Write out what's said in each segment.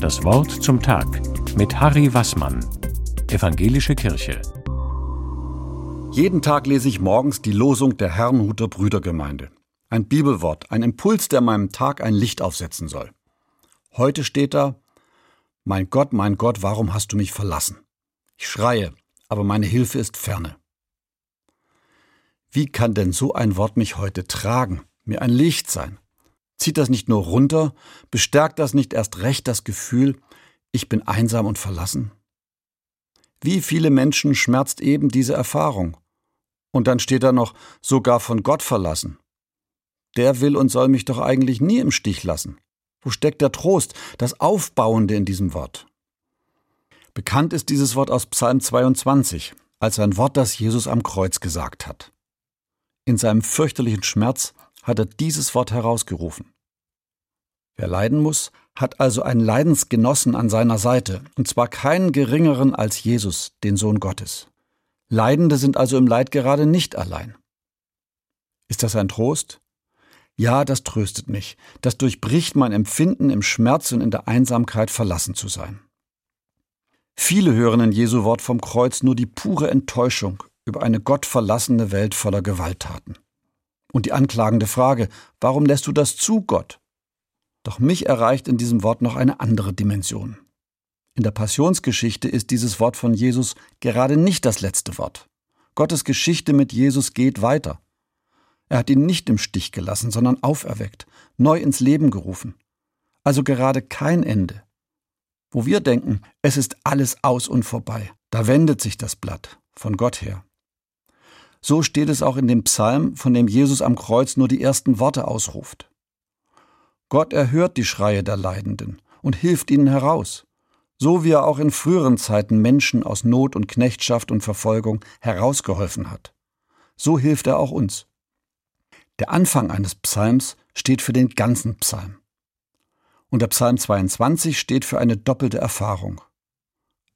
Das Wort zum Tag mit Harry Wassmann, Evangelische Kirche. Jeden Tag lese ich morgens die Losung der Herrnhuter Brüdergemeinde. Ein Bibelwort, ein Impuls, der meinem Tag ein Licht aufsetzen soll. Heute steht da, Mein Gott, mein Gott, warum hast du mich verlassen? Ich schreie, aber meine Hilfe ist ferne. Wie kann denn so ein Wort mich heute tragen, mir ein Licht sein? Zieht das nicht nur runter, bestärkt das nicht erst recht das Gefühl, ich bin einsam und verlassen? Wie viele Menschen schmerzt eben diese Erfahrung? Und dann steht da noch sogar von Gott verlassen. Der will und soll mich doch eigentlich nie im Stich lassen. Wo steckt der Trost, das Aufbauende in diesem Wort? Bekannt ist dieses Wort aus Psalm 22 als ein Wort, das Jesus am Kreuz gesagt hat. In seinem fürchterlichen Schmerz hat er dieses Wort herausgerufen. Wer leiden muss, hat also einen Leidensgenossen an seiner Seite, und zwar keinen geringeren als Jesus, den Sohn Gottes. Leidende sind also im Leid gerade nicht allein. Ist das ein Trost? Ja, das tröstet mich, das durchbricht mein Empfinden, im Schmerz und in der Einsamkeit verlassen zu sein. Viele hören in Jesu Wort vom Kreuz nur die pure Enttäuschung über eine gottverlassene Welt voller Gewalttaten. Und die anklagende Frage, warum lässt du das zu, Gott? Doch mich erreicht in diesem Wort noch eine andere Dimension. In der Passionsgeschichte ist dieses Wort von Jesus gerade nicht das letzte Wort. Gottes Geschichte mit Jesus geht weiter. Er hat ihn nicht im Stich gelassen, sondern auferweckt, neu ins Leben gerufen. Also gerade kein Ende. Wo wir denken, es ist alles aus und vorbei, da wendet sich das Blatt von Gott her. So steht es auch in dem Psalm, von dem Jesus am Kreuz nur die ersten Worte ausruft. Gott erhört die Schreie der Leidenden und hilft ihnen heraus, so wie er auch in früheren Zeiten Menschen aus Not und Knechtschaft und Verfolgung herausgeholfen hat. So hilft er auch uns. Der Anfang eines Psalms steht für den ganzen Psalm. Und der Psalm 22 steht für eine doppelte Erfahrung.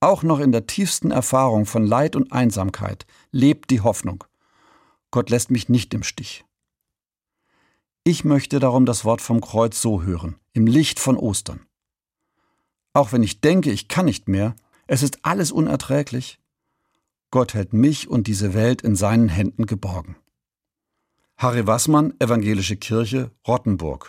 Auch noch in der tiefsten Erfahrung von Leid und Einsamkeit lebt die Hoffnung. Gott lässt mich nicht im Stich. Ich möchte darum das Wort vom Kreuz so hören, im Licht von Ostern. Auch wenn ich denke, ich kann nicht mehr, es ist alles unerträglich, Gott hält mich und diese Welt in seinen Händen geborgen. Harry Wassmann, Evangelische Kirche, Rottenburg